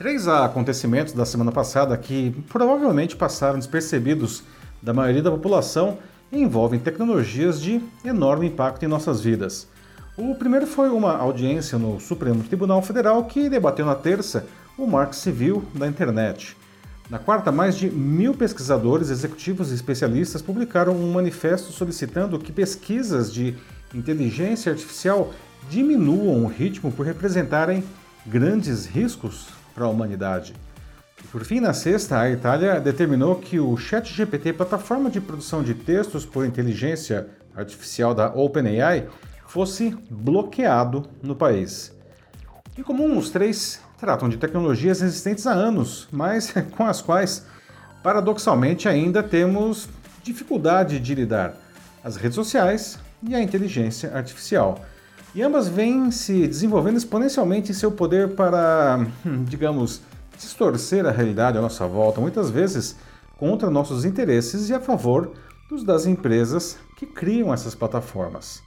Três acontecimentos da semana passada que provavelmente passaram despercebidos da maioria da população envolvem tecnologias de enorme impacto em nossas vidas. O primeiro foi uma audiência no Supremo Tribunal Federal que debateu na terça o marco civil da internet. Na quarta, mais de mil pesquisadores, executivos e especialistas publicaram um manifesto solicitando que pesquisas de inteligência artificial diminuam o ritmo por representarem grandes riscos para a humanidade. E por fim, na sexta, a Itália determinou que o ChatGPT, plataforma de produção de textos por inteligência artificial da OpenAI, fosse bloqueado no país. Em comum, os três tratam de tecnologias existentes há anos, mas com as quais, paradoxalmente, ainda temos dificuldade de lidar: as redes sociais e a inteligência artificial. E ambas vêm se desenvolvendo exponencialmente em seu poder para, hum, digamos, distorcer a realidade à nossa volta, muitas vezes contra nossos interesses e a favor dos das empresas que criam essas plataformas.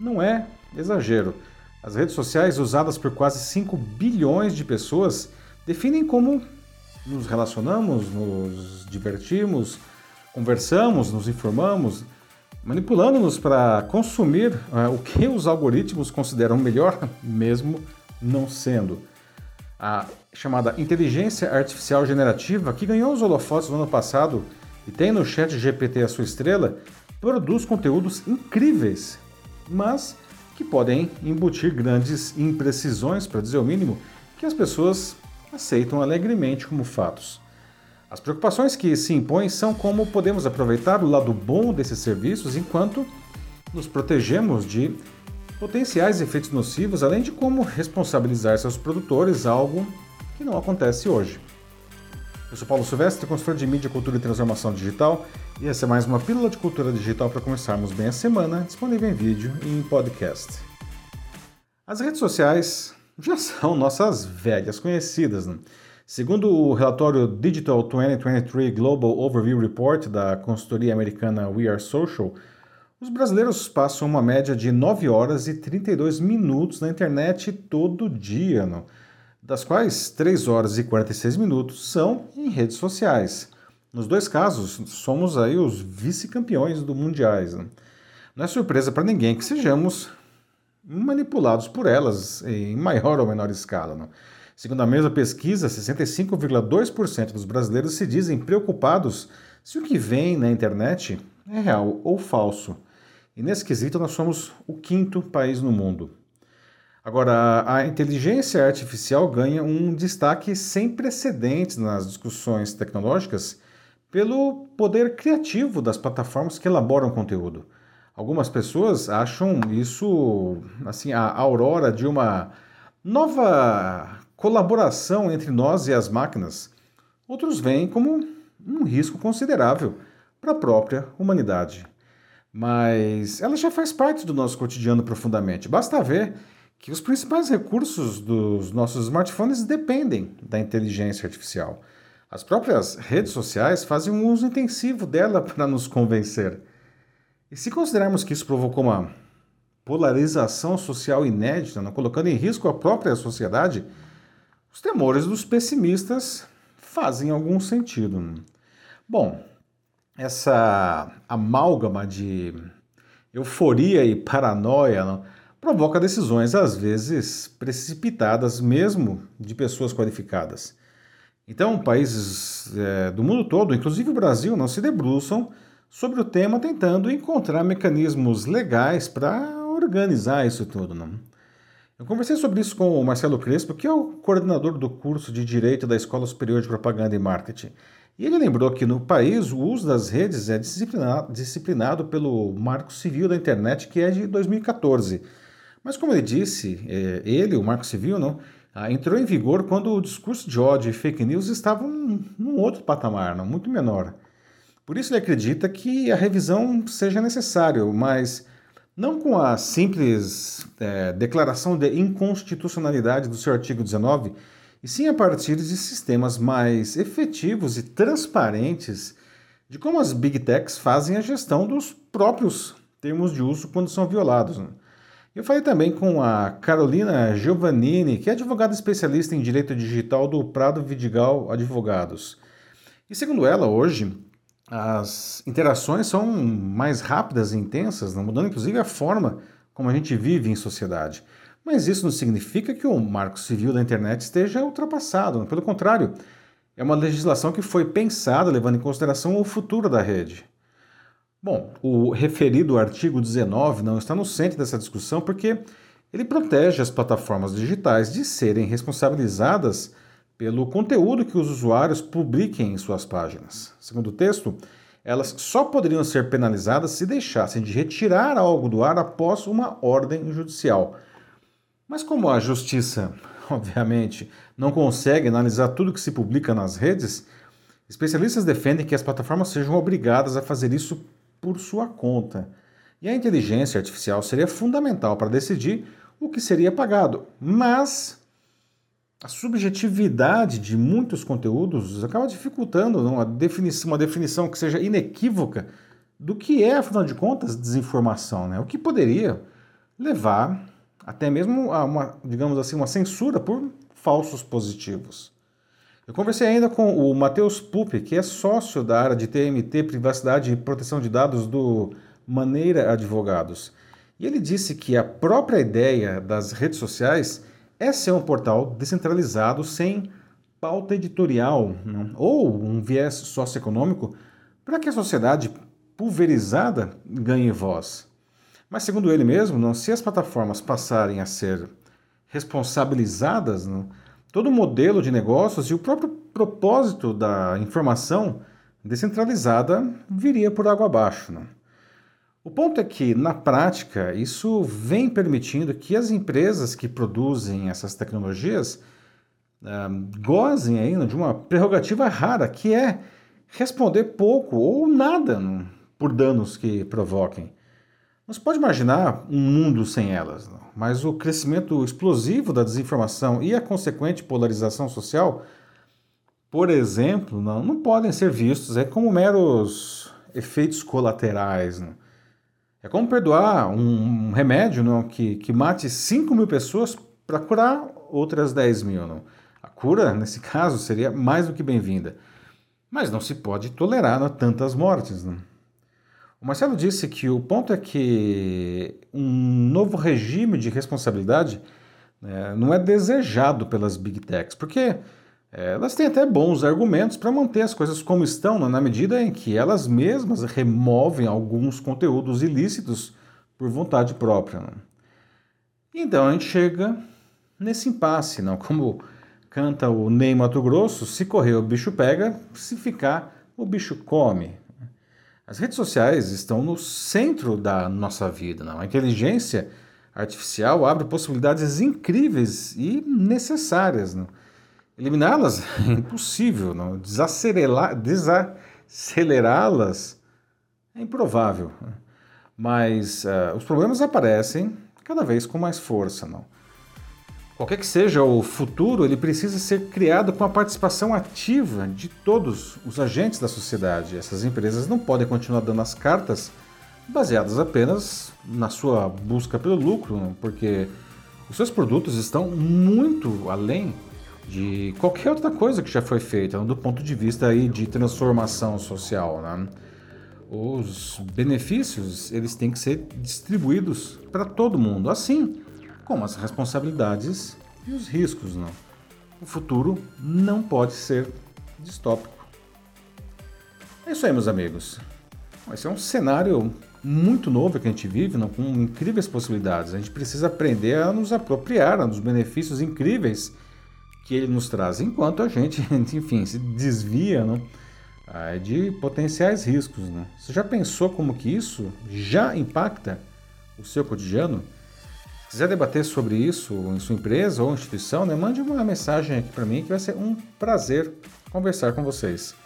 Não é exagero. As redes sociais, usadas por quase 5 bilhões de pessoas, definem como nos relacionamos, nos divertimos, conversamos, nos informamos, manipulando-nos para consumir uh, o que os algoritmos consideram melhor, mesmo não sendo. A chamada inteligência artificial generativa, que ganhou os holofotes no ano passado e tem no chat GPT a sua estrela, produz conteúdos incríveis, mas que podem embutir grandes imprecisões, para dizer o mínimo, que as pessoas aceitam alegremente como fatos. As preocupações que se impõem são como podemos aproveitar o lado bom desses serviços enquanto nos protegemos de potenciais efeitos nocivos, além de como responsabilizar seus produtores, algo que não acontece hoje. Eu sou Paulo Silvestre, consultor de mídia, cultura e transformação digital, e essa é mais uma pílula de cultura digital para começarmos bem a semana, disponível em vídeo e em podcast. As redes sociais já são nossas velhas conhecidas, né? Segundo o relatório Digital 2023 Global Overview Report da consultoria americana We Are Social, os brasileiros passam uma média de 9 horas e 32 minutos na internet todo dia, das quais 3 horas e 46 minutos são em redes sociais. Nos dois casos, somos aí os vice-campeões do mundiais. Não? não é surpresa para ninguém que sejamos manipulados por elas em maior ou menor escala. Não? Segundo a mesma pesquisa, 65,2% dos brasileiros se dizem preocupados se o que vem na internet é real ou falso. E nesse quesito, nós somos o quinto país no mundo. Agora, a inteligência artificial ganha um destaque sem precedentes nas discussões tecnológicas pelo poder criativo das plataformas que elaboram conteúdo. Algumas pessoas acham isso assim a aurora de uma nova colaboração entre nós e as máquinas, outros veem como um risco considerável para a própria humanidade. Mas ela já faz parte do nosso cotidiano profundamente. Basta ver que os principais recursos dos nossos smartphones dependem da inteligência artificial. As próprias redes sociais fazem um uso intensivo dela para nos convencer. E se considerarmos que isso provocou uma polarização social inédita, não colocando em risco a própria sociedade, os temores dos pessimistas fazem algum sentido. Bom, essa amálgama de euforia e paranoia provoca decisões às vezes precipitadas, mesmo de pessoas qualificadas. Então, países é, do mundo todo, inclusive o Brasil, não se debruçam sobre o tema tentando encontrar mecanismos legais para organizar isso tudo. Não? Eu conversei sobre isso com o Marcelo Crespo, que é o coordenador do curso de Direito da Escola Superior de Propaganda e Marketing. E ele lembrou que no país o uso das redes é disciplinado, disciplinado pelo Marco Civil da Internet, que é de 2014. Mas, como ele disse, é, ele, o Marco Civil, não, entrou em vigor quando o discurso de ódio e fake news estavam num outro patamar, não, muito menor. Por isso ele acredita que a revisão seja necessária, mas não com a simples é, declaração de inconstitucionalidade do seu artigo 19, e sim a partir de sistemas mais efetivos e transparentes de como as big techs fazem a gestão dos próprios termos de uso quando são violados. Né? Eu falei também com a Carolina Giovannini, que é advogada especialista em direito digital do Prado Vidigal Advogados. E segundo ela, hoje, as interações são mais rápidas e intensas, mudando inclusive a forma como a gente vive em sociedade. Mas isso não significa que o marco civil da internet esteja ultrapassado. Pelo contrário, é uma legislação que foi pensada levando em consideração o futuro da rede. Bom, o referido artigo 19 não está no centro dessa discussão porque ele protege as plataformas digitais de serem responsabilizadas pelo conteúdo que os usuários publiquem em suas páginas. Segundo o texto, elas só poderiam ser penalizadas se deixassem de retirar algo do ar após uma ordem judicial. Mas como a justiça, obviamente, não consegue analisar tudo que se publica nas redes, especialistas defendem que as plataformas sejam obrigadas a fazer isso por sua conta. E a inteligência artificial seria fundamental para decidir o que seria pagado. Mas a subjetividade de muitos conteúdos acaba dificultando uma definição, uma definição que seja inequívoca do que é, afinal de contas, desinformação, né? O que poderia levar até mesmo a uma, digamos assim, uma censura por falsos positivos. Eu conversei ainda com o Matheus Pupi, que é sócio da área de TMT, Privacidade e Proteção de Dados do Maneira Advogados. E ele disse que a própria ideia das redes sociais é ser um portal descentralizado sem pauta editorial não? ou um viés socioeconômico para que a sociedade pulverizada ganhe voz. Mas, segundo ele mesmo, se as plataformas passarem a ser responsabilizadas, não, todo o modelo de negócios e o próprio propósito da informação descentralizada viria por água abaixo. Né? O ponto é que, na prática, isso vem permitindo que as empresas que produzem essas tecnologias uh, gozem ainda de uma prerrogativa rara, que é responder pouco ou nada né, por danos que provoquem. Não se pode imaginar um mundo sem elas, não. mas o crescimento explosivo da desinformação e a consequente polarização social, por exemplo, não, não podem ser vistos é, como meros efeitos colaterais. Não. É como perdoar um remédio não, que, que mate 5 mil pessoas para curar outras 10 mil. Não. A cura, nesse caso, seria mais do que bem-vinda. Mas não se pode tolerar não, tantas mortes. Não. O Marcelo disse que o ponto é que um novo regime de responsabilidade né, não é desejado pelas big techs, porque elas têm até bons argumentos para manter as coisas como estão, na medida em que elas mesmas removem alguns conteúdos ilícitos por vontade própria. Né? Então a gente chega nesse impasse, não? como canta o Ney Mato Grosso, se correr o bicho pega, se ficar o bicho come. As redes sociais estão no centro da nossa vida. Não? A inteligência artificial abre possibilidades incríveis e necessárias. Eliminá-las é impossível. Não? Desacelerá-las é improvável. Mas uh, os problemas aparecem cada vez com mais força. Não? Qualquer que seja o futuro, ele precisa ser criado com a participação ativa de todos os agentes da sociedade. Essas empresas não podem continuar dando as cartas baseadas apenas na sua busca pelo lucro, porque os seus produtos estão muito além de qualquer outra coisa que já foi feita, do ponto de vista aí de transformação social. Né? Os benefícios eles têm que ser distribuídos para todo mundo. Assim, como as responsabilidades e os riscos. Não. O futuro não pode ser distópico. É isso aí, meus amigos. Esse é um cenário muito novo que a gente vive, não, com incríveis possibilidades. A gente precisa aprender a nos apropriar dos benefícios incríveis que ele nos traz, enquanto a gente, enfim, se desvia não, de potenciais riscos. Não. Você já pensou como que isso já impacta o seu cotidiano? quiser debater sobre isso em sua empresa ou instituição, né, mande uma mensagem aqui para mim que vai ser um prazer conversar com vocês.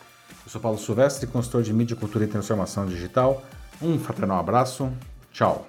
Eu sou Paulo Silvestre, consultor de mídia, cultura e transformação digital. Um fraternal abraço. Tchau.